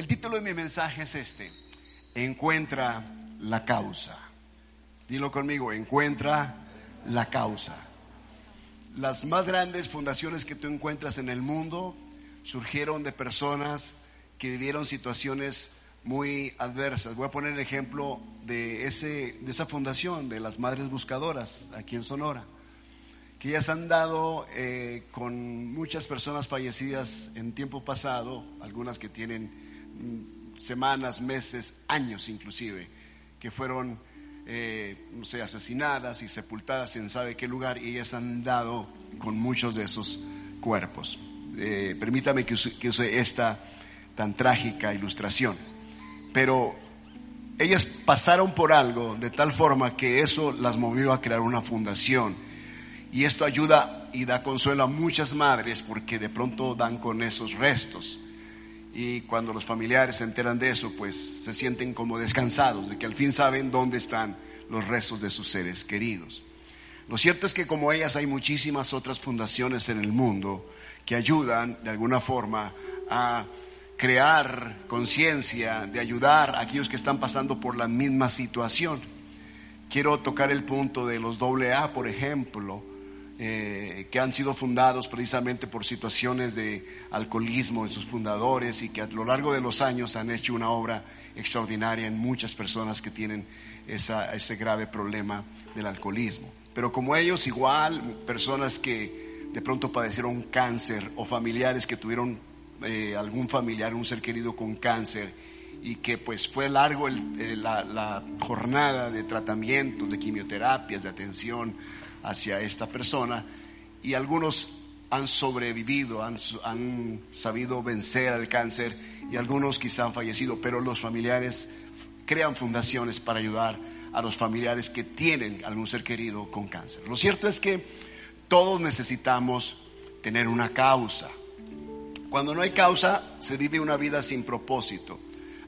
El título de mi mensaje es este, encuentra la causa. Dilo conmigo, encuentra la causa. Las más grandes fundaciones que tú encuentras en el mundo surgieron de personas que vivieron situaciones muy adversas. Voy a poner el ejemplo de, ese, de esa fundación, de las Madres Buscadoras, aquí en Sonora, que ellas han dado eh, con muchas personas fallecidas en tiempo pasado, algunas que tienen semanas, meses, años inclusive, que fueron, eh, no sé, asesinadas y sepultadas en sabe qué lugar, y ellas han dado con muchos de esos cuerpos. Eh, permítame que que use esta tan trágica ilustración. Pero ellas pasaron por algo de tal forma que eso las movió a crear una fundación. Y esto ayuda y da consuelo a muchas madres porque de pronto dan con esos restos. Y cuando los familiares se enteran de eso, pues se sienten como descansados, de que al fin saben dónde están los restos de sus seres queridos. Lo cierto es que como ellas hay muchísimas otras fundaciones en el mundo que ayudan de alguna forma a crear conciencia, de ayudar a aquellos que están pasando por la misma situación. Quiero tocar el punto de los AA, por ejemplo, eh, que han sido fundados precisamente por situaciones de alcoholismo en sus fundadores y que a lo largo de los años han hecho una obra extraordinaria en muchas personas que tienen ese grave problema del alcoholismo. Pero como ellos, igual, personas que de pronto padecieron cáncer o familiares que tuvieron eh, algún familiar, un ser querido con cáncer y que pues fue largo la, jornada de tratamientos, de quimioterapias, de atención hacia esta persona y algunos han sobrevivido, han, han sabido vencer al cáncer y algunos quizá han fallecido, pero los familiares crean fundaciones para ayudar a los familiares que tienen algún ser querido con cáncer. Lo cierto es que todos necesitamos tener una causa. Cuando no hay causa, se vive una vida sin propósito.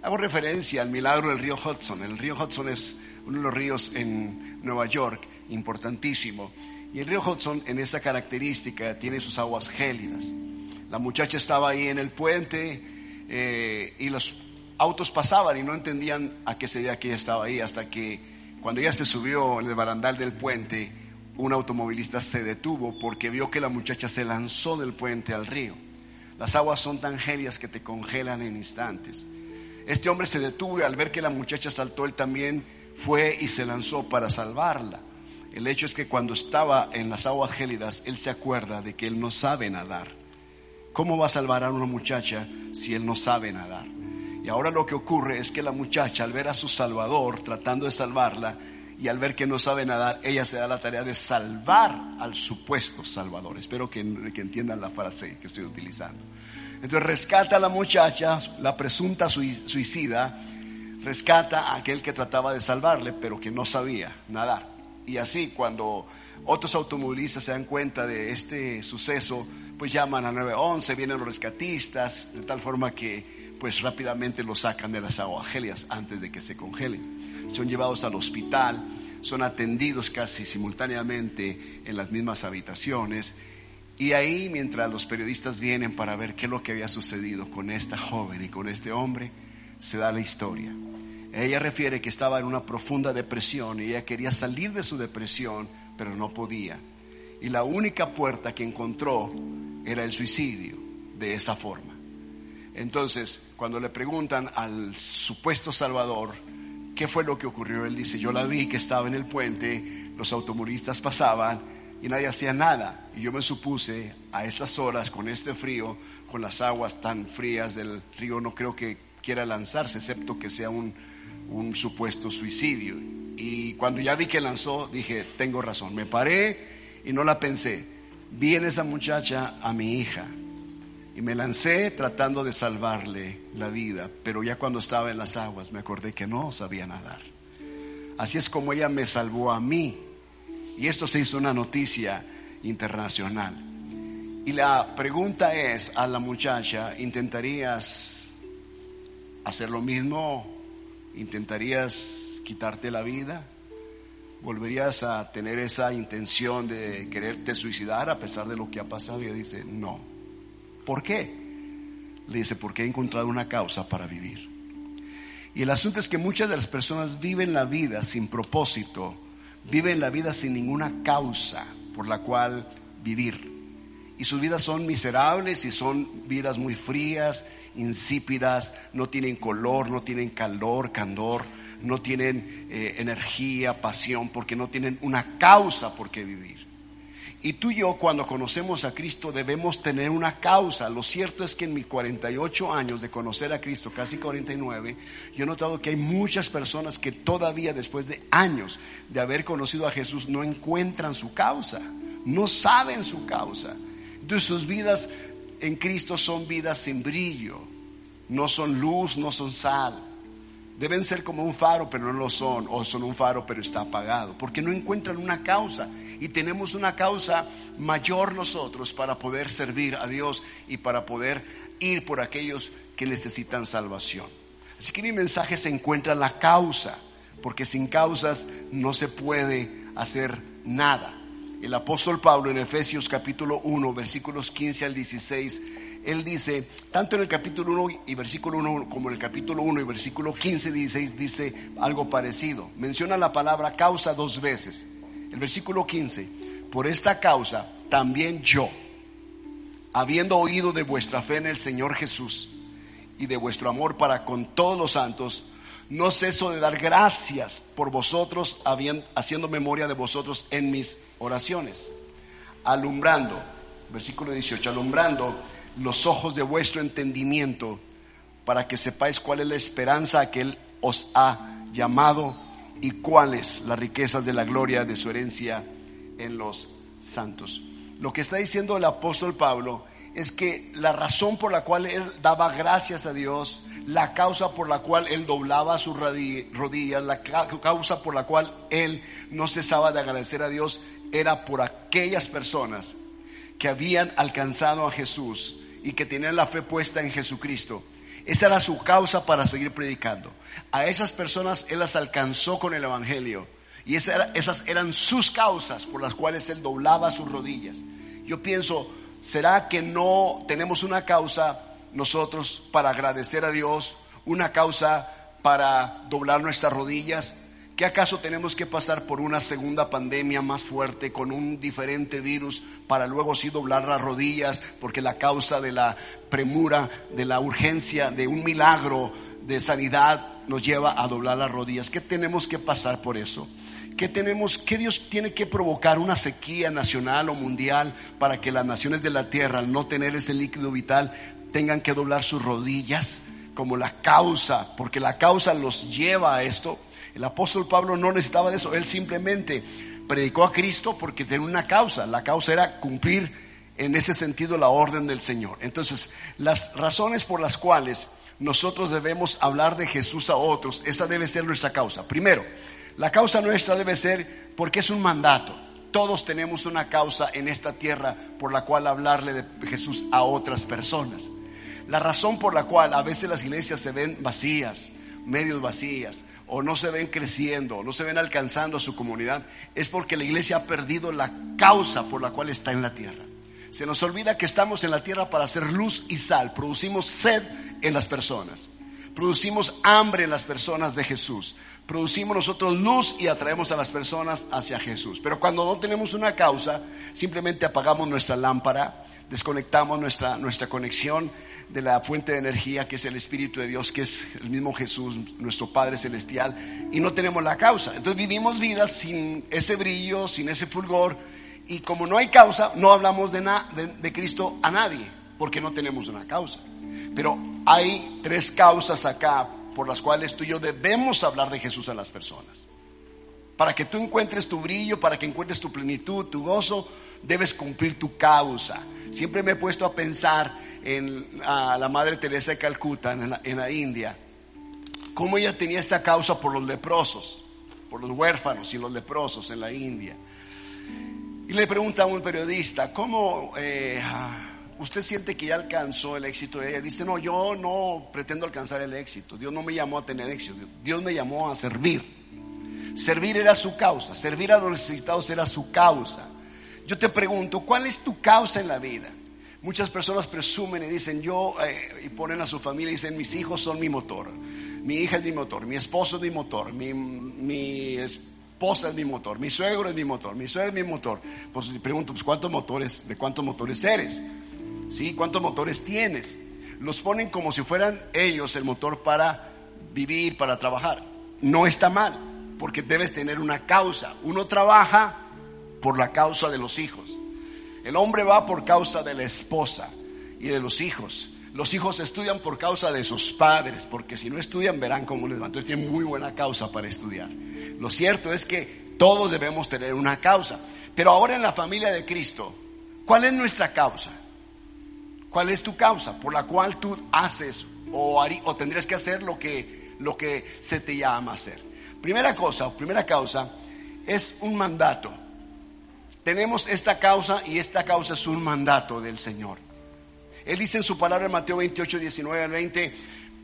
Hago referencia al milagro del río Hudson. El río Hudson es uno de los ríos en Nueva York, importantísimo. Y el río Hudson en esa característica tiene sus aguas gélidas. La muchacha estaba ahí en el puente eh, y los autos pasaban y no entendían a qué se debía que ella estaba ahí hasta que cuando ella se subió en el barandal del puente, un automovilista se detuvo porque vio que la muchacha se lanzó del puente al río. Las aguas son tan gélidas que te congelan en instantes. Este hombre se detuvo y al ver que la muchacha saltó, él también fue y se lanzó para salvarla. El hecho es que cuando estaba en las aguas gélidas, él se acuerda de que él no sabe nadar. ¿Cómo va a salvar a una muchacha si él no sabe nadar? Y ahora lo que ocurre es que la muchacha, al ver a su Salvador tratando de salvarla, y al ver que no sabe nadar, ella se da la tarea de salvar al supuesto Salvador. Espero que, entiendan la frase que estoy utilizando. Entonces rescata a la muchacha, la presunta suicida, rescata a aquel que trataba de salvarle, pero que no sabía nadar. Y así cuando otros automovilistas se dan cuenta de este suceso, pues llaman a 911, vienen los rescatistas, de tal forma que pues rápidamente lo sacan de las aguas antes de que se congelen son llevados al hospital, son atendidos casi simultáneamente en las mismas habitaciones. Y ahí, mientras los periodistas vienen para ver qué es lo que había sucedido con esta joven y con este hombre, se da la historia. Ella refiere que estaba en una profunda depresión y ella quería salir de su depresión, pero no podía. Y la única puerta que encontró era el suicidio, de esa forma. Entonces, cuando le preguntan al supuesto Salvador, ¿Qué fue lo que ocurrió? Él dice, yo la vi que estaba en el puente, los automovilistas pasaban y nadie hacía nada. Y yo me supuse a estas horas, con este frío, con las aguas tan frías del río, no creo que quiera lanzarse, excepto que sea un, un supuesto suicidio. Y cuando ya vi que lanzó, dije, tengo razón. Me paré y no la pensé. Vi en esa muchacha a mi hija y me lancé tratando de salvarle la vida, pero ya cuando estaba en las aguas me acordé que no sabía nadar. Así es como ella me salvó a mí. Y esto se hizo una noticia internacional. Y la pregunta es a la muchacha, ¿intentarías hacer lo mismo? ¿Intentarías quitarte la vida? ¿Volverías a tener esa intención de quererte suicidar a pesar de lo que ha pasado? Y ella dice, no. ¿Por qué? Le dice, porque he encontrado una causa para vivir. Y el asunto es que muchas de las personas viven la vida sin propósito, viven la vida sin ninguna causa por la cual vivir. Y sus vidas son miserables y son vidas muy frías, insípidas, no tienen color, no tienen calor, candor, no tienen eh, energía, pasión, porque no tienen una causa por qué vivir. Y tú y yo cuando conocemos a Cristo debemos tener una causa. Lo cierto es que en mis 48 años de conocer a Cristo, casi 49, yo he notado que hay muchas personas que todavía después de años de haber conocido a Jesús no encuentran su causa, no saben su causa. Entonces sus vidas en Cristo son vidas sin brillo, no son luz, no son sal. Deben ser como un faro, pero no lo son, o son un faro, pero está apagado, porque no encuentran una causa. Y tenemos una causa mayor nosotros para poder servir a Dios y para poder ir por aquellos que necesitan salvación. Así que mi mensaje se encuentra en la causa, porque sin causas no se puede hacer nada. El apóstol Pablo en Efesios capítulo 1, versículos 15 al 16, él dice, tanto en el capítulo 1 y versículo 1 como en el capítulo 1 y versículo 15 16 dice algo parecido. Menciona la palabra causa dos veces. El versículo 15, por esta causa también yo, habiendo oído de vuestra fe en el Señor Jesús y de vuestro amor para con todos los santos, no ceso de dar gracias por vosotros, haciendo memoria de vosotros en mis oraciones, alumbrando, versículo 18, alumbrando los ojos de vuestro entendimiento para que sepáis cuál es la esperanza que Él os ha llamado y cuáles las riquezas de la gloria de su herencia en los santos. Lo que está diciendo el apóstol Pablo es que la razón por la cual él daba gracias a Dios, la causa por la cual él doblaba sus rodillas, la causa por la cual él no cesaba de agradecer a Dios, era por aquellas personas que habían alcanzado a Jesús y que tenían la fe puesta en Jesucristo. Esa era su causa para seguir predicando. A esas personas Él las alcanzó con el Evangelio. Y esas eran sus causas por las cuales Él doblaba sus rodillas. Yo pienso, ¿será que no tenemos una causa nosotros para agradecer a Dios? Una causa para doblar nuestras rodillas? ¿Qué acaso tenemos que pasar por una segunda pandemia más fuerte con un diferente virus para luego sí doblar las rodillas porque la causa de la premura, de la urgencia, de un milagro de sanidad nos lleva a doblar las rodillas? ¿Qué tenemos que pasar por eso? ¿Qué tenemos, qué Dios tiene que provocar una sequía nacional o mundial para que las naciones de la tierra, al no tener ese líquido vital, tengan que doblar sus rodillas como la causa, porque la causa los lleva a esto? El apóstol Pablo no necesitaba de eso, él simplemente predicó a Cristo porque tenía una causa, la causa era cumplir en ese sentido la orden del Señor. Entonces, las razones por las cuales nosotros debemos hablar de Jesús a otros, esa debe ser nuestra causa. Primero, la causa nuestra debe ser porque es un mandato. Todos tenemos una causa en esta tierra por la cual hablarle de Jesús a otras personas. La razón por la cual a veces las iglesias se ven vacías, medios vacías, o no se ven creciendo, no se ven alcanzando a su comunidad, es porque la iglesia ha perdido la causa por la cual está en la tierra. Se nos olvida que estamos en la tierra para hacer luz y sal, producimos sed en las personas, producimos hambre en las personas de Jesús, producimos nosotros luz y atraemos a las personas hacia Jesús. Pero cuando no tenemos una causa, simplemente apagamos nuestra lámpara, desconectamos nuestra, nuestra conexión de la fuente de energía que es el Espíritu de Dios, que es el mismo Jesús, nuestro Padre Celestial, y no tenemos la causa. Entonces vivimos vidas sin ese brillo, sin ese fulgor, y como no hay causa, no hablamos de, de, Cristo a nadie, porque no tenemos una causa. Pero hay tres causas acá por las cuales tú y yo debemos hablar de Jesús a las personas. Para que tú encuentres tu brillo, para que encuentres tu plenitud, tu gozo, debes cumplir tu causa. Siempre me he puesto a pensar en la Madre Teresa de Calcuta, en la, India, cómo ella tenía esa causa por los leprosos, por los huérfanos y los leprosos en la India. Y le pregunta a un periodista, ¿cómo eh, usted siente que ya alcanzó el éxito de ella? Dice, no, yo no pretendo alcanzar el éxito. Dios no me llamó a tener éxito. Dios me llamó a servir. Servir era su causa. Servir a los necesitados era su causa. Yo te pregunto, ¿cuál es tu causa en la vida? Muchas personas presumen y dicen yo, eh, y ponen a su familia y dicen mis hijos son mi motor, mi hija es mi motor, mi esposo es mi motor, mi, esposa es mi motor, mi suegro es mi motor, mi suegro es mi motor. Pues pregunto, pues ¿cuántos motores, de cuántos motores eres? ¿Sí? ¿Cuántos motores tienes? Los ponen como si fueran ellos el motor para vivir, para trabajar. No está mal, porque debes tener una causa. Uno trabaja por la causa de los hijos. El hombre va por causa de la esposa y de los hijos. Los hijos estudian por causa de sus padres, porque si no estudian verán cómo les va. Entonces tienen muy buena causa para estudiar. Lo cierto es que todos debemos tener una causa. Pero ahora en la familia de Cristo, ¿cuál es nuestra causa? ¿Cuál es tu causa por la cual tú haces o, o tendrías que hacer lo que, lo que se te llama hacer? Primera cosa, primera causa, es un mandato. Tenemos esta causa y esta causa es un mandato del Señor. Él dice en su palabra en Mateo 28, 19 al 20,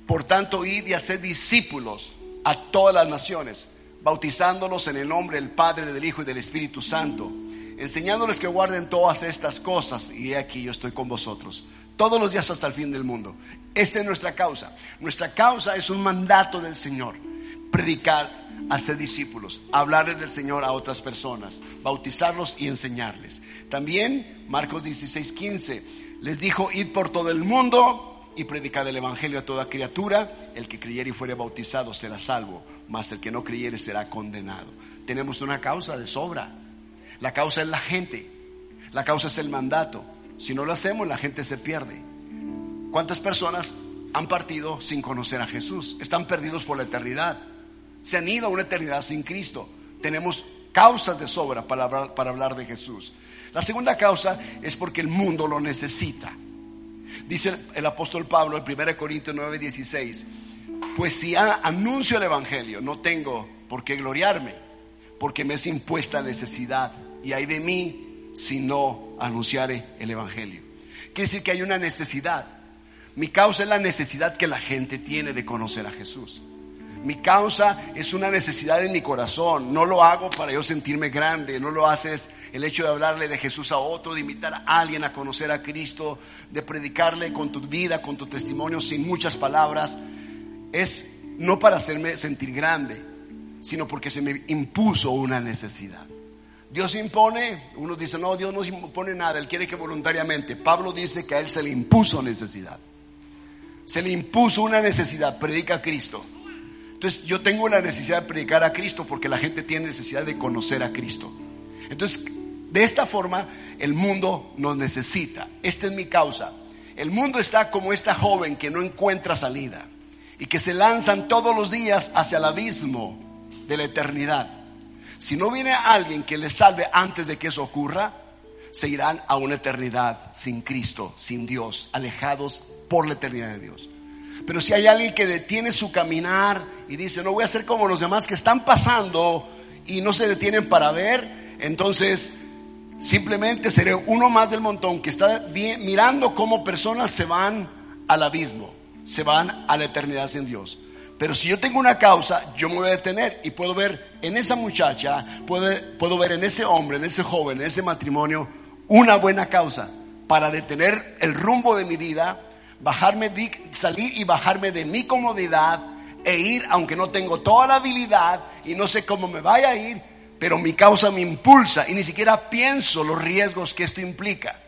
por tanto, id y haced discípulos a todas las naciones, bautizándolos en el nombre del Padre, del Hijo y del Espíritu Santo, enseñándoles que guarden todas estas cosas, y aquí yo estoy con vosotros todos los días hasta el fin del mundo. Esta es nuestra causa. Nuestra causa es un mandato del Señor, predicar hacer discípulos, hablarles del Señor a otras personas, bautizarlos y enseñarles. También Marcos 16, 15 les dijo, id por todo el mundo y predicad el Evangelio a toda criatura, el que creyere y fuere bautizado será salvo, mas el que no creyere será condenado. Tenemos una causa de sobra. La causa es la gente, la causa es el mandato. Si no lo hacemos, la gente se pierde. ¿Cuántas personas han partido sin conocer a Jesús? Están perdidos por la eternidad se han ido a una eternidad sin Cristo. Tenemos causas de sobra para hablar, de Jesús. La segunda causa es porque el mundo lo necesita. Dice el, apóstol Pablo en 1 Corintios 9, 16, pues si anuncio el Evangelio, no tengo por qué gloriarme, porque me es impuesta necesidad y hay de mí si no anunciare el Evangelio. Quiere decir que hay una necesidad. Mi causa es la necesidad que la gente tiene de conocer a Jesús. Mi causa es una necesidad en mi corazón. No lo hago para yo sentirme grande. No lo haces el hecho de hablarle de Jesús a otro, de invitar a alguien a conocer a Cristo, de predicarle con tu vida, con tu testimonio, sin muchas palabras. Es no para hacerme sentir grande, sino porque se me impuso una necesidad. Dios impone, uno dice, no, Dios no impone nada, Él quiere que voluntariamente. Pablo dice que a Él se le impuso necesidad. Se le impuso una necesidad, predica a Cristo. Entonces yo tengo la necesidad de predicar a Cristo porque la gente tiene necesidad de conocer a Cristo. Entonces, de esta forma, el mundo nos necesita. Esta es mi causa. El mundo está como esta joven que no encuentra salida y que se lanzan todos los días hacia el abismo de la eternidad. Si no viene alguien que les salve antes de que eso ocurra, se irán a una eternidad sin Cristo, sin Dios, alejados por la eternidad de Dios. Pero si hay alguien que detiene su caminar y dice, no voy a ser como los demás que están pasando y no se detienen para ver, entonces simplemente seré uno más del montón que está mirando cómo personas se van al abismo, se van a la eternidad sin Dios. Pero si yo tengo una causa, yo me voy a detener y puedo ver en esa muchacha, puedo ver en ese hombre, en ese joven, en ese matrimonio, una buena causa para detener el rumbo de mi vida bajarme, salir y bajarme de mi comodidad e ir, aunque no tengo toda la habilidad y no sé cómo me vaya a ir, pero mi causa me impulsa y ni siquiera pienso los riesgos que esto implica.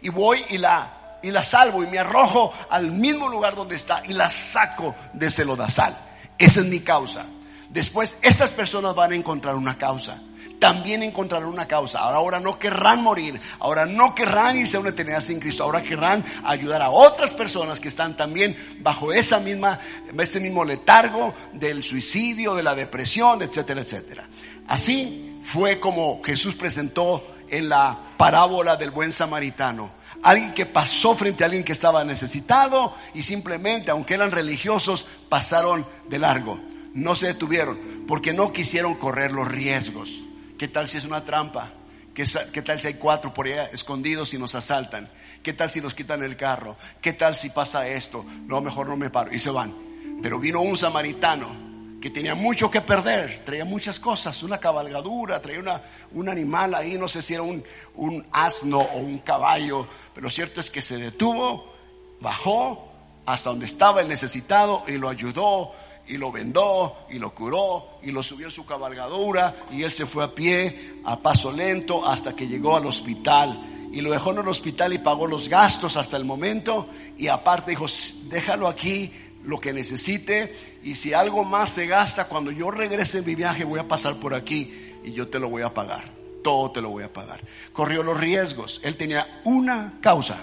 Y voy y la, y la salvo y me arrojo al mismo lugar donde está y la saco de ese lodazal. Esa es mi causa. Después, estas personas van a encontrar una causa también encontrarán una causa. Ahora no querrán morir, ahora no querrán irse a una eternidad sin Cristo, ahora querrán ayudar a otras personas que están también bajo esa misma, este mismo letargo del suicidio, de la depresión, etcétera, etcétera. Así fue como Jesús presentó en la parábola del buen samaritano. Alguien que pasó frente a alguien que estaba necesitado y simplemente, aunque eran religiosos, pasaron de largo. No se detuvieron porque no quisieron correr los riesgos. ¿Qué tal si es una trampa? ¿Qué, tal si hay cuatro por allá escondidos y nos asaltan? ¿Qué tal si nos quitan el carro? ¿Qué tal si pasa esto? No, mejor no me paro. Y se van. Pero vino un samaritano que tenía mucho que perder, traía muchas cosas, una cabalgadura, traía una, un animal ahí, no sé si era un, un asno o un caballo, pero lo cierto es que se detuvo, bajó hasta donde estaba el necesitado y lo ayudó y lo vendó y lo curó y lo subió en su cabalgadura y él se fue a pie, a paso lento, hasta que llegó al hospital y lo dejó en el hospital y pagó los gastos hasta el momento y aparte dijo, déjalo aquí lo que necesite y si algo más se gasta, cuando yo regrese en mi viaje voy a pasar por aquí y yo te lo voy a pagar. Todo te lo voy a pagar. Corrió los riesgos. Él tenía una causa.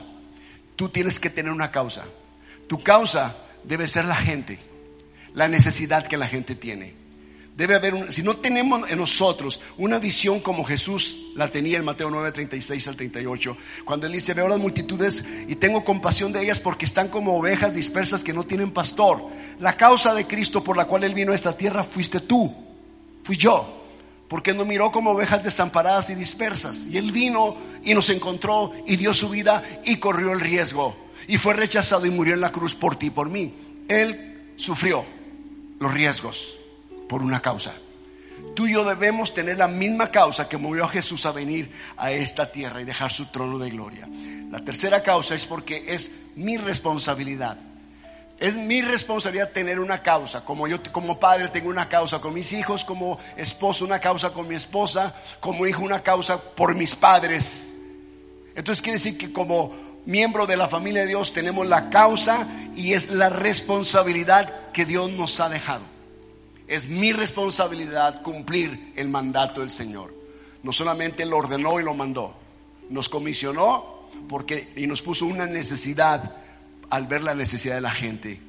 Tú tienes que tener una causa. Tu causa debe ser la gente, la necesidad que la gente tiene. Debe haber un, si no tenemos en nosotros una visión como Jesús la tenía en Mateo 9, 36 al 38, cuando él dice, veo las multitudes y tengo compasión de ellas porque están como ovejas dispersas que no tienen pastor. La causa de Cristo por la cual él vino a esta tierra fuiste tú, fui yo, porque nos miró como ovejas desamparadas y dispersas. Y él vino y nos encontró y dio su vida y corrió el riesgo y fue rechazado y murió en la cruz por ti y por mí. Él sufrió los riesgos por una causa. Tú y yo debemos tener la misma causa que movió a Jesús a venir a esta tierra y dejar su trono de gloria. La tercera causa es porque es mi responsabilidad. Es mi responsabilidad tener una causa, como yo como padre tengo una causa con mis hijos, como esposo una causa con mi esposa, como hijo una causa por mis padres. Entonces quiere decir que como miembro de la familia de Dios tenemos la causa y es la responsabilidad que Dios nos ha dejado. Es mi responsabilidad cumplir el mandato del Señor. No solamente lo ordenó y lo mandó, nos comisionó porque y nos puso una necesidad al ver la necesidad de la gente,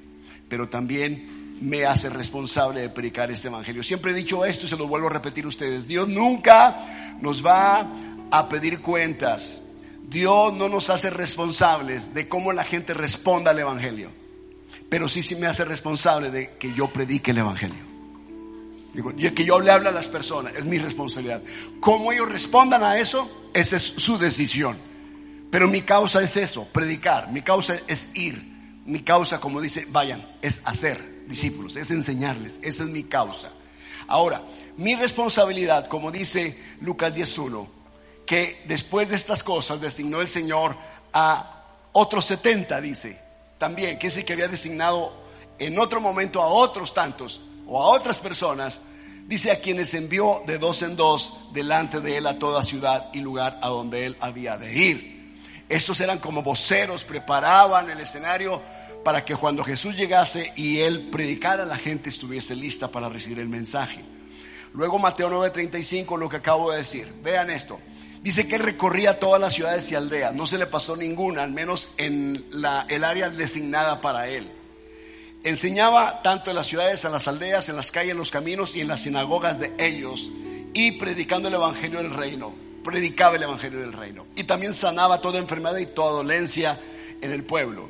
pero también me hace responsable de predicar este evangelio. Siempre he dicho esto y se lo vuelvo a repetir a ustedes. Dios nunca nos va a pedir cuentas. Dios no nos hace responsables de cómo la gente responda al evangelio, pero sí sí me hace responsable de que yo predique el evangelio. Digo, que yo le hablo a las personas, es mi responsabilidad. Cómo ellos respondan a eso, esa es su decisión. Pero mi causa es eso, predicar. Mi causa es ir. Mi causa, como dice, vayan, es hacer discípulos, es enseñarles. Esa es mi causa. Ahora, mi responsabilidad, como dice Lucas 10.1, que después de estas cosas designó el Señor a otros 70, dice. También, que el que había designado en otro momento a otros tantos o a otras personas, dice a quienes envió de dos en dos delante de él a toda ciudad y lugar a donde él había de ir. Estos eran como voceros, preparaban el escenario para que cuando Jesús llegase y él predicara, la gente estuviese lista para recibir el mensaje. Luego Mateo 9:35, lo que acabo de decir. Vean esto. Dice que recorría todas las ciudades y aldeas. No se le pasó ninguna, al menos en la, el área designada para él. Enseñaba tanto en las ciudades, en las aldeas, en las calles, en los caminos y en las sinagogas de ellos y predicando el evangelio del reino. Predicaba el evangelio del reino. Y también sanaba toda enfermedad y toda dolencia en el pueblo.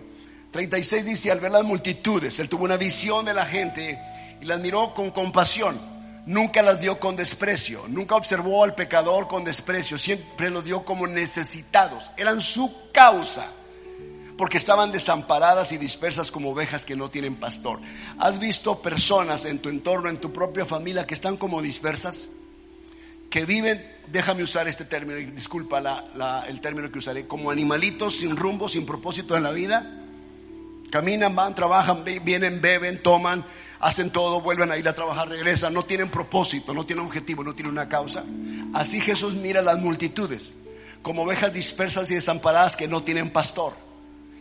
36 dice, al ver las multitudes, él tuvo una visión de la gente y las miró con compasión. Nunca las dio con desprecio, nunca observó al pecador con desprecio, siempre lo dio como necesitados. Eran su causa porque estaban desamparadas y dispersas como ovejas que no tienen pastor. ¿Has visto personas en tu entorno, en tu propia familia, que están como dispersas? Que viven, déjame usar este término, disculpa el término que usaré, como animalitos sin rumbo, sin propósito en la vida. Caminan, van, trabajan, vienen, beben, toman, hacen todo, vuelven a ir a trabajar, regresan, no tienen propósito, no tienen objetivo, no tienen una causa. Así Jesús mira las multitudes, como ovejas dispersas y desamparadas que no tienen pastor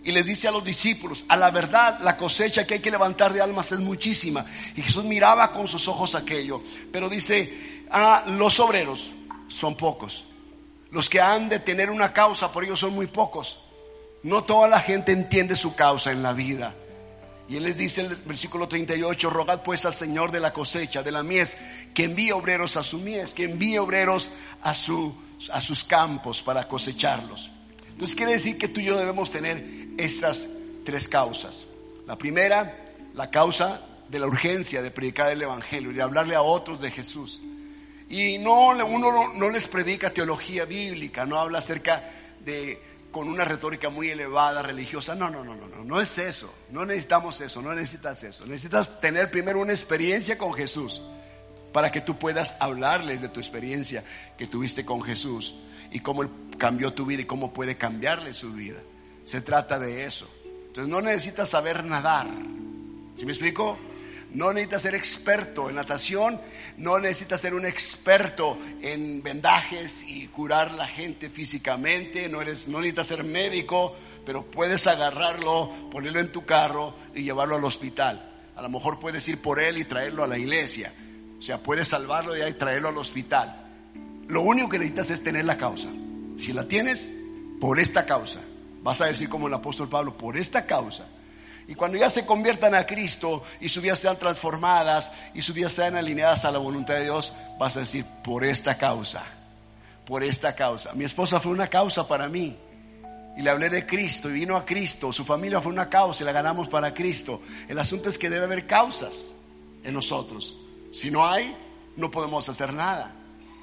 y les dice a los discípulos, a la verdad la cosecha que hay que levantar de almas es muchísima. Y Jesús miraba con sus ojos aquello, pero dice, a ah, los obreros son pocos. Los que han de tener una causa por ellos son muy pocos. No toda la gente entiende su causa en la vida. Y él les dice el versículo 38, rogad pues al Señor de la cosecha, de la mies, que envíe obreros a su mies, que envíe obreros a, su, a sus campos para cosecharlos. Entonces quiere decir que tú y yo debemos tener esas tres causas. La primera, la causa de la urgencia de predicar el Evangelio y de hablarle a otros de Jesús. Y no, uno no, les predica teología bíblica, no habla acerca de con una retórica muy elevada, religiosa. No, no, no, no, no, no es eso. No necesitamos eso, no necesitas eso. Necesitas tener primero una experiencia con Jesús para que tú puedas hablarles de tu experiencia que tuviste con Jesús y cómo Él cambió tu vida y cómo puede cambiarle su vida. Se trata de eso. Entonces no necesitas saber nadar. ¿Sí me explico? No necesitas ser experto en natación, no necesitas ser un experto en vendajes y curar la gente físicamente, no, eres, no necesitas ser médico, pero puedes agarrarlo, ponerlo en tu carro y llevarlo al hospital. A lo mejor puedes ir por él y traerlo a la iglesia. O sea, puedes salvarlo y traerlo al hospital. Lo único que necesitas es tener la causa. Si la tienes, por esta causa. Vas a decir como el apóstol Pablo, por esta causa y cuando ya se conviertan a Cristo y sus vidas sean transformadas y sus vidas sean alineadas a la voluntad de Dios, vas a decir, por esta causa, por esta causa. Mi esposa fue una causa para mí. Y le hablé de Cristo y vino a Cristo. Su familia fue una causa y la ganamos para Cristo. El asunto es que debe haber causas en nosotros. Si no hay, no podemos hacer nada.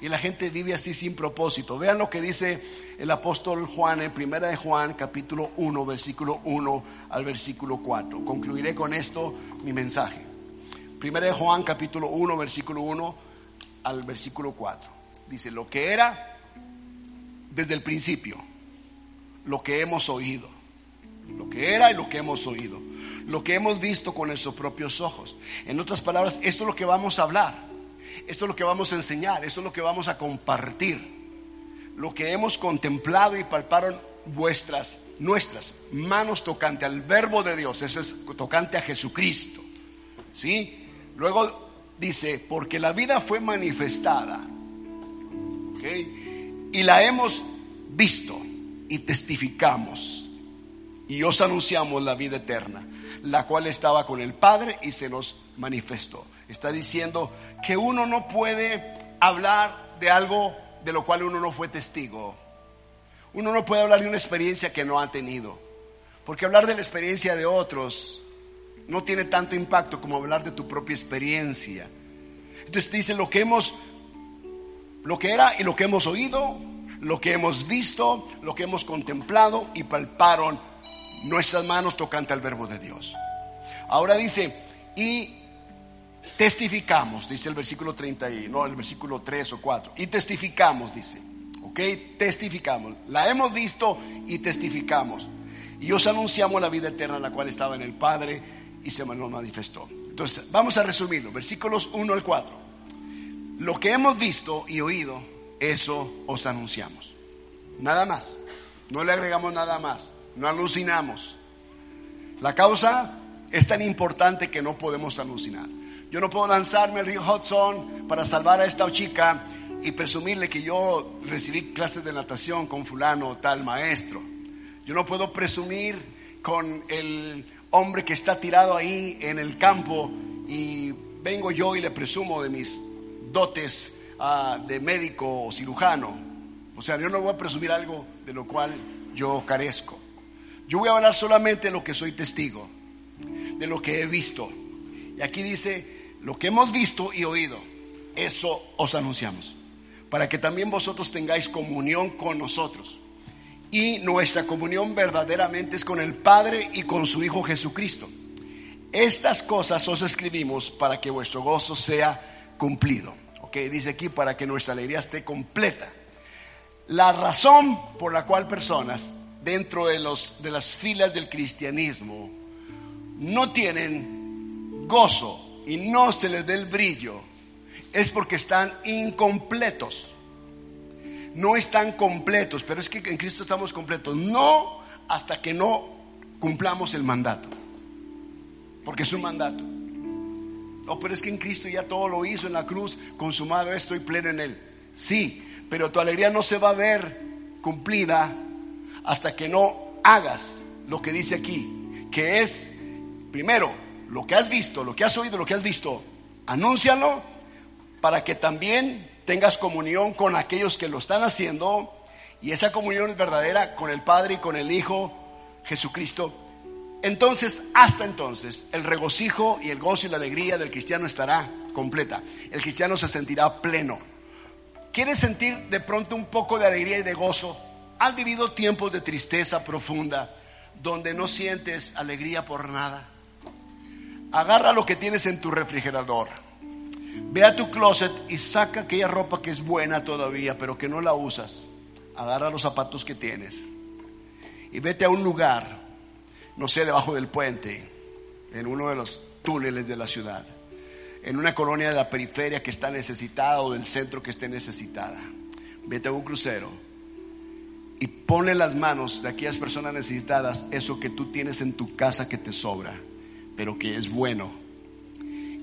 Y la gente vive así sin propósito. Vean lo que dice el apóstol Juan en primera de Juan capítulo 1 versículo 1 al versículo 4. Concluiré con esto mi mensaje. Primera de Juan capítulo 1 versículo 1 al versículo 4. Dice, lo que era desde el principio, lo que hemos oído, lo que era y lo que hemos oído, lo que hemos visto con nuestros propios ojos. En otras palabras, esto es lo que vamos a hablar, esto es lo que vamos a enseñar, esto es lo que vamos a compartir lo que hemos contemplado y palparon vuestras, nuestras manos tocante al verbo de Dios, eso es tocante a Jesucristo. ¿Sí? Luego dice, porque la vida fue manifestada. Y la hemos visto y testificamos. Y os anunciamos la vida eterna, la cual estaba con el Padre y se nos manifestó. Está diciendo que uno no puede hablar de algo de lo cual uno no fue testigo. Uno no puede hablar de una experiencia que no ha tenido. Porque hablar de la experiencia de otros no tiene tanto impacto como hablar de tu propia experiencia. Entonces dice lo que hemos, lo que era y lo que hemos oído, lo que hemos visto, lo que hemos contemplado y palparon nuestras manos tocante al verbo de Dios. Ahora dice, y testificamos, dice el versículo 30 y no, el versículo 3 o 4. Y testificamos, dice. ¿Ok? Testificamos. La hemos visto y testificamos. Y os anunciamos la vida eterna, la cual estaba en el Padre y se nos manifestó. Entonces, vamos a resumirlo. Versículos 1 al 4. Lo que hemos visto y oído, eso os anunciamos. Nada más. No le agregamos nada más. No alucinamos. La causa es tan importante que no podemos alucinar. Yo no puedo lanzarme al río Hudson para salvar a esta chica y presumirle que yo recibí clases de natación con fulano o tal maestro. Yo no puedo presumir con el hombre que está tirado ahí en el campo y vengo yo y le presumo de mis dotes ah, de médico o cirujano. O sea, yo no voy a presumir algo de lo cual yo carezco. Yo voy a hablar solamente de lo que soy testigo, de lo que he visto. Y aquí dice, lo que hemos visto y oído, eso os anunciamos, para que también vosotros tengáis comunión con nosotros. Y nuestra comunión verdaderamente es con el Padre y con su Hijo Jesucristo. Estas cosas os escribimos para que vuestro gozo sea cumplido. Ok, dice aquí para que nuestra alegría esté completa. La razón por la cual personas dentro de, los, de las filas del cristianismo no tienen gozo y no se les dé el brillo, es porque están incompletos. No están completos, pero es que en Cristo estamos completos. No hasta que no cumplamos el mandato. Porque es un mandato. No, pero es que en Cristo ya todo lo hizo en la cruz, consumado estoy pleno en Él. Sí, pero tu alegría no se va a ver cumplida hasta que no hagas lo que dice aquí, que es, primero, lo que has visto, lo que has oído, lo que has visto, anúncialo para que también tengas comunión con aquellos que lo están haciendo y esa comunión es verdadera con el Padre y con el Hijo Jesucristo. Entonces, hasta entonces, el regocijo y el gozo y la alegría del cristiano estará completa. El cristiano se sentirá pleno. ¿Quieres sentir de pronto un poco de alegría y de gozo ¿Has vivido tiempos de tristeza profunda donde no sientes alegría por nada? Agarra lo que tienes en tu refrigerador. Ve a tu closet y saca aquella ropa que es buena todavía, pero que no la usas. Agarra los zapatos que tienes. Y vete a un lugar, no sé, debajo del puente, en uno de los túneles de la ciudad, en una colonia de la periferia que está necesitada o del centro que esté necesitada. Vete a un crucero y ponle las manos de aquellas personas necesitadas eso que tú tienes en tu casa que te sobra, pero que es bueno.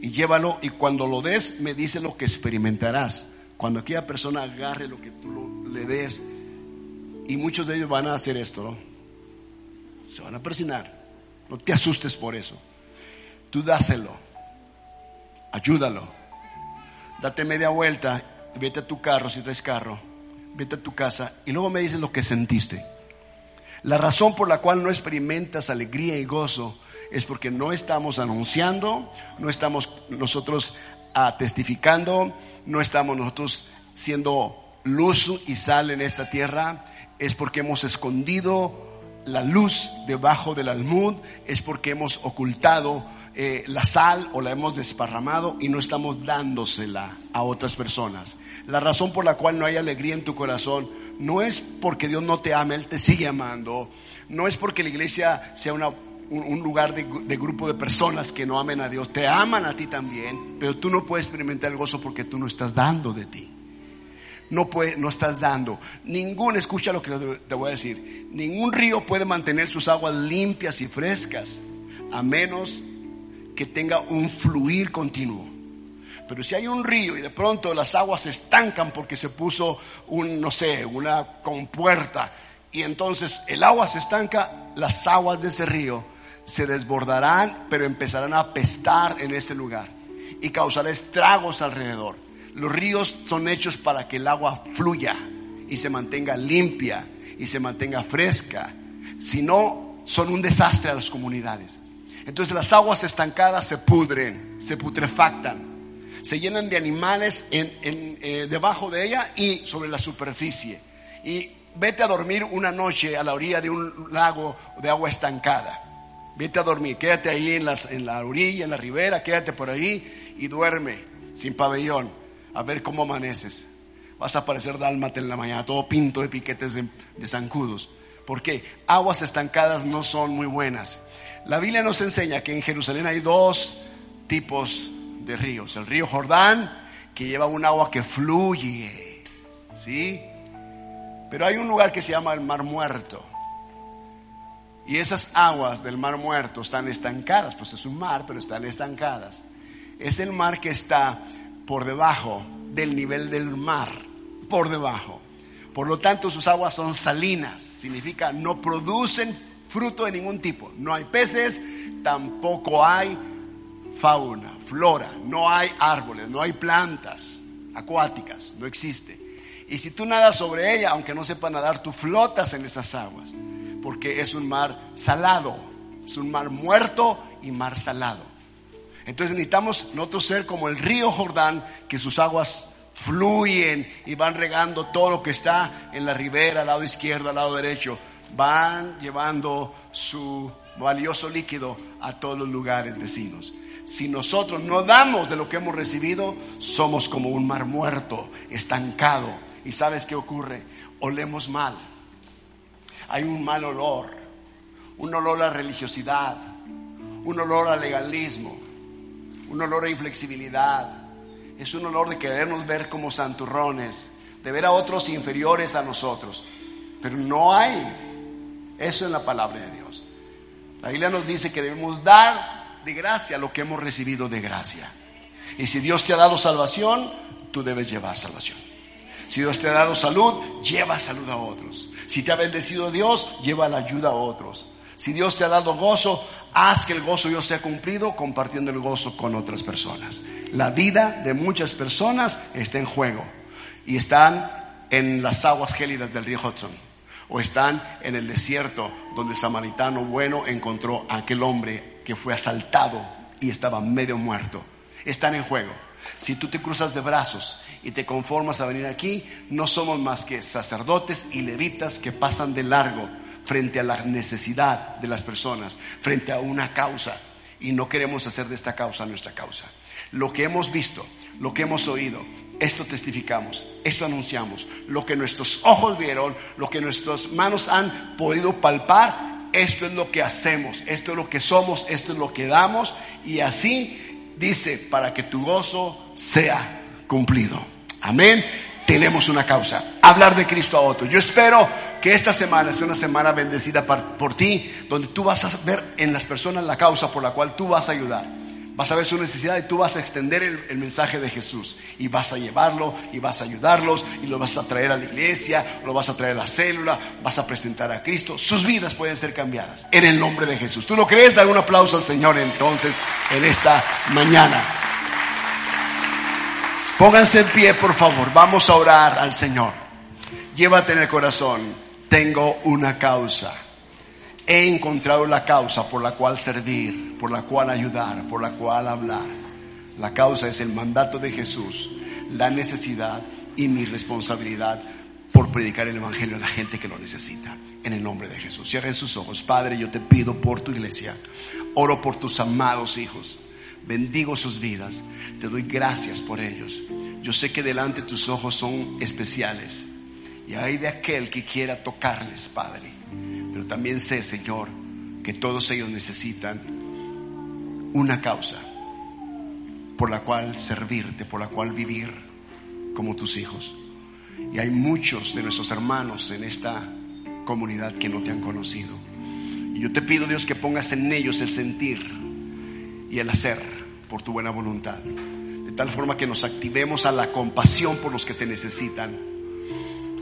Y llévalo y cuando lo des me dice lo que experimentarás. Cuando aquella persona agarre lo que tú le des, y muchos de ellos van a hacer esto, ¿no? Se van a persinar. No te asustes por eso. Tú dáselo. Ayúdalo. Date media vuelta vete a tu carro si traes carro vete a tu casa y luego me dices lo que sentiste. La razón por la cual no experimentas alegría y gozo es porque no estamos anunciando, no estamos nosotros ah, testificando, no estamos nosotros siendo luz y sal en esta tierra, es porque hemos escondido la luz debajo del almud, es porque hemos ocultado eh, la sal o la hemos desparramado y no estamos dándosela a otras personas. La razón por la cual no hay alegría en tu corazón no es porque Dios no te ama, Él te sigue amando. No es porque la iglesia sea un, lugar de, grupo de personas que no amen a Dios. Te aman a ti también, pero tú no puedes experimentar el gozo porque tú no estás dando de ti. No, puede, no estás dando. Ningún, escucha lo que te voy a decir, ningún río puede mantener sus aguas limpias y frescas a menos que tenga un fluir continuo. Pero si hay un río y de pronto las aguas se estancan porque se puso un, no sé, una compuerta y entonces el agua se estanca, las aguas de ese río se desbordarán, pero empezarán a apestar en ese lugar y causará estragos alrededor. Los ríos son hechos para que el agua fluya y se mantenga limpia y se mantenga fresca. Si no, son un desastre a las comunidades. Entonces las aguas estancadas se pudren, se putrefactan, se llenan de animales en, eh, debajo de ella y sobre la superficie. Y vete a dormir una noche a la orilla de un lago de agua estancada. Vete a dormir, quédate ahí en, en la orilla, en la ribera, quédate por ahí y duerme sin pabellón a ver cómo amaneces. Vas a aparecer dálmate en la mañana, todo pinto de piquetes de, de zancudos. Porque aguas estancadas no son muy buenas. La Biblia nos enseña que en Jerusalén hay dos tipos de ríos. El río Jordán, que lleva un agua que fluye, ¿sí? Pero hay un lugar que se llama el Mar Muerto. Y esas aguas del Mar Muerto están estancadas, pues es un mar, pero están estancadas. Es el mar que está por debajo del nivel del mar, por debajo. Por lo tanto, sus aguas son salinas, significa no producen fruto de ningún tipo. No hay peces, tampoco hay fauna, flora, no hay árboles, no hay plantas acuáticas, no existe. Y si tú nadas sobre ella, aunque no sepa nadar, tú flotas en esas aguas, porque es un mar salado, es un mar muerto y mar salado. Entonces necesitamos nosotros ser como el río Jordán, que sus aguas fluyen y van regando todo lo que está en la ribera, al lado izquierdo, al lado derecho van llevando su valioso líquido a todos los lugares vecinos. Si nosotros no damos de lo que hemos recibido, somos como un mar muerto, estancado. ¿Y sabes qué ocurre? Olemos mal. Hay un mal olor, un olor a religiosidad, un olor a legalismo, un olor a inflexibilidad. Es un olor de querernos ver como santurrones, de ver a otros inferiores a nosotros. Pero no hay eso es la palabra de Dios. La Biblia nos dice que debemos dar de gracia lo que hemos recibido de gracia. Y si Dios te ha dado salvación, tú debes llevar salvación. Si Dios te ha dado salud, lleva salud a otros. Si te ha bendecido Dios, lleva la ayuda a otros. Si Dios te ha dado gozo, haz que el gozo Dios sea cumplido compartiendo el gozo con otras personas. La vida de muchas personas está en juego y están en las aguas gélidas del río Hudson o están en el desierto donde el samaritano bueno encontró a aquel hombre que fue asaltado y estaba medio muerto. Están en juego. Si tú te cruzas de brazos y te conformas a venir aquí, no somos más que sacerdotes y levitas que pasan de largo frente a la necesidad de las personas, frente a una causa. Y no queremos hacer de esta causa nuestra causa. Lo que hemos visto, lo que hemos oído, esto testificamos, esto anunciamos. Lo que nuestros ojos vieron, lo que nuestras manos han podido palpar, esto es lo que hacemos, esto es lo que somos, esto es lo que damos. Y así dice, para que tu gozo sea cumplido. Amén. Tenemos una causa. Hablar de Cristo a otro. Yo espero que esta semana sea una semana bendecida por ti, donde tú vas a ver en las personas la causa por la cual tú vas a ayudar. Vas a ver su necesidad y tú vas a extender el, mensaje de Jesús y vas a llevarlo y vas a ayudarlos y lo vas a traer a la iglesia, lo vas a traer a la célula, vas a presentar a Cristo. Sus vidas pueden ser cambiadas en el nombre de Jesús. ¿Tú lo crees? Dar un aplauso al Señor entonces en esta mañana. Pónganse en pie, por favor. Vamos a orar al Señor. Llévate en el corazón. Tengo una causa he encontrado la causa por la cual servir, por la cual ayudar, por la cual hablar. La causa es el mandato de Jesús, la necesidad y mi responsabilidad por predicar el Evangelio a la gente que lo necesita. En el nombre de Jesús. Cierren sus ojos. Padre, yo te pido por tu iglesia. Oro por tus amados hijos. Bendigo sus vidas. Te doy gracias por ellos. Yo sé que delante tus ojos son especiales. Y hay de aquel que quiera tocarles, Padre pero también sé, Señor, que todos ellos necesitan una causa por la cual servirte, por la cual vivir como tus hijos. Y hay muchos de nuestros hermanos en esta comunidad que no te han conocido. Y yo te pido, Dios, que pongas en ellos el sentir y el hacer por tu buena voluntad. De tal forma que nos activemos a la compasión por los que te necesitan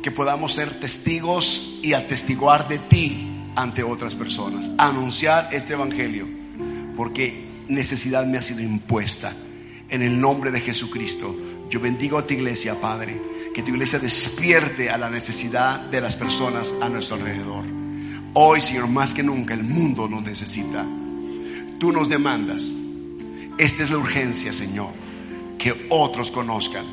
que podamos ser testigos y atestiguar de ti ante otras personas, anunciar este evangelio, porque necesidad me ha sido impuesta. En el nombre de Jesucristo, yo bendigo a tu iglesia, Padre, que tu iglesia despierte a la necesidad de las personas a nuestro alrededor. Hoy, Señor, más que nunca el mundo nos necesita. Tú nos demandas. Esta es la urgencia, Señor, que otros conozcan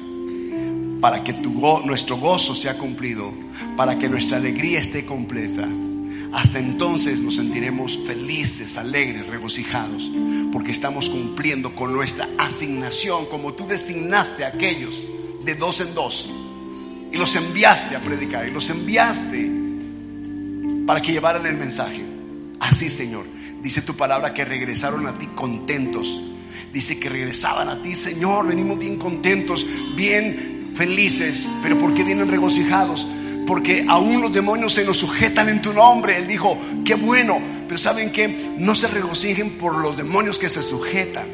para que tu nuestro gozo sea cumplido, para que nuestra alegría esté completa. Hasta entonces nos sentiremos felices, alegres, regocijados, porque estamos cumpliendo con nuestra asignación, como tú designaste a aquellos de dos en dos, y los enviaste a predicar, y los enviaste para que llevaran el mensaje. Así, Señor, dice tu palabra que regresaron a ti contentos. Dice que regresaban a ti, Señor, venimos bien contentos, bien felices, pero ¿por qué vienen regocijados? Porque aún los demonios se nos sujetan en tu nombre. Él dijo, qué bueno, pero ¿saben que No se regocijen por los demonios que se sujetan.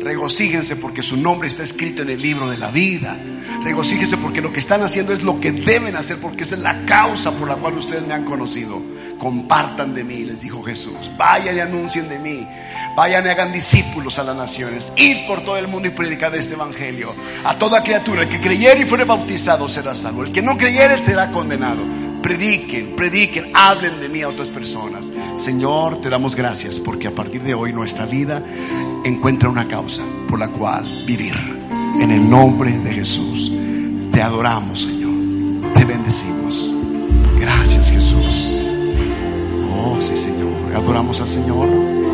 Regocíjense porque su nombre está escrito en el libro de la vida. Regocíjense porque lo que están haciendo es lo que deben hacer, porque esa es la causa por la cual ustedes me han conocido. Compartan de mí, les dijo Jesús. Vayan y anuncien de mí. Vayan y hagan discípulos a las naciones. Id por todo el mundo y predicad este evangelio. A toda criatura, el que creyere y fuere bautizado será salvo. El que no creyere será condenado. Prediquen, prediquen, hablen de mí a otras personas. Señor, te damos gracias porque a partir de hoy nuestra vida encuentra una causa por la cual vivir. En el nombre de Jesús. Te adoramos, Señor. Te bendecimos. Gracias, Jesús. Oh, sí, Señor. Adoramos al Señor.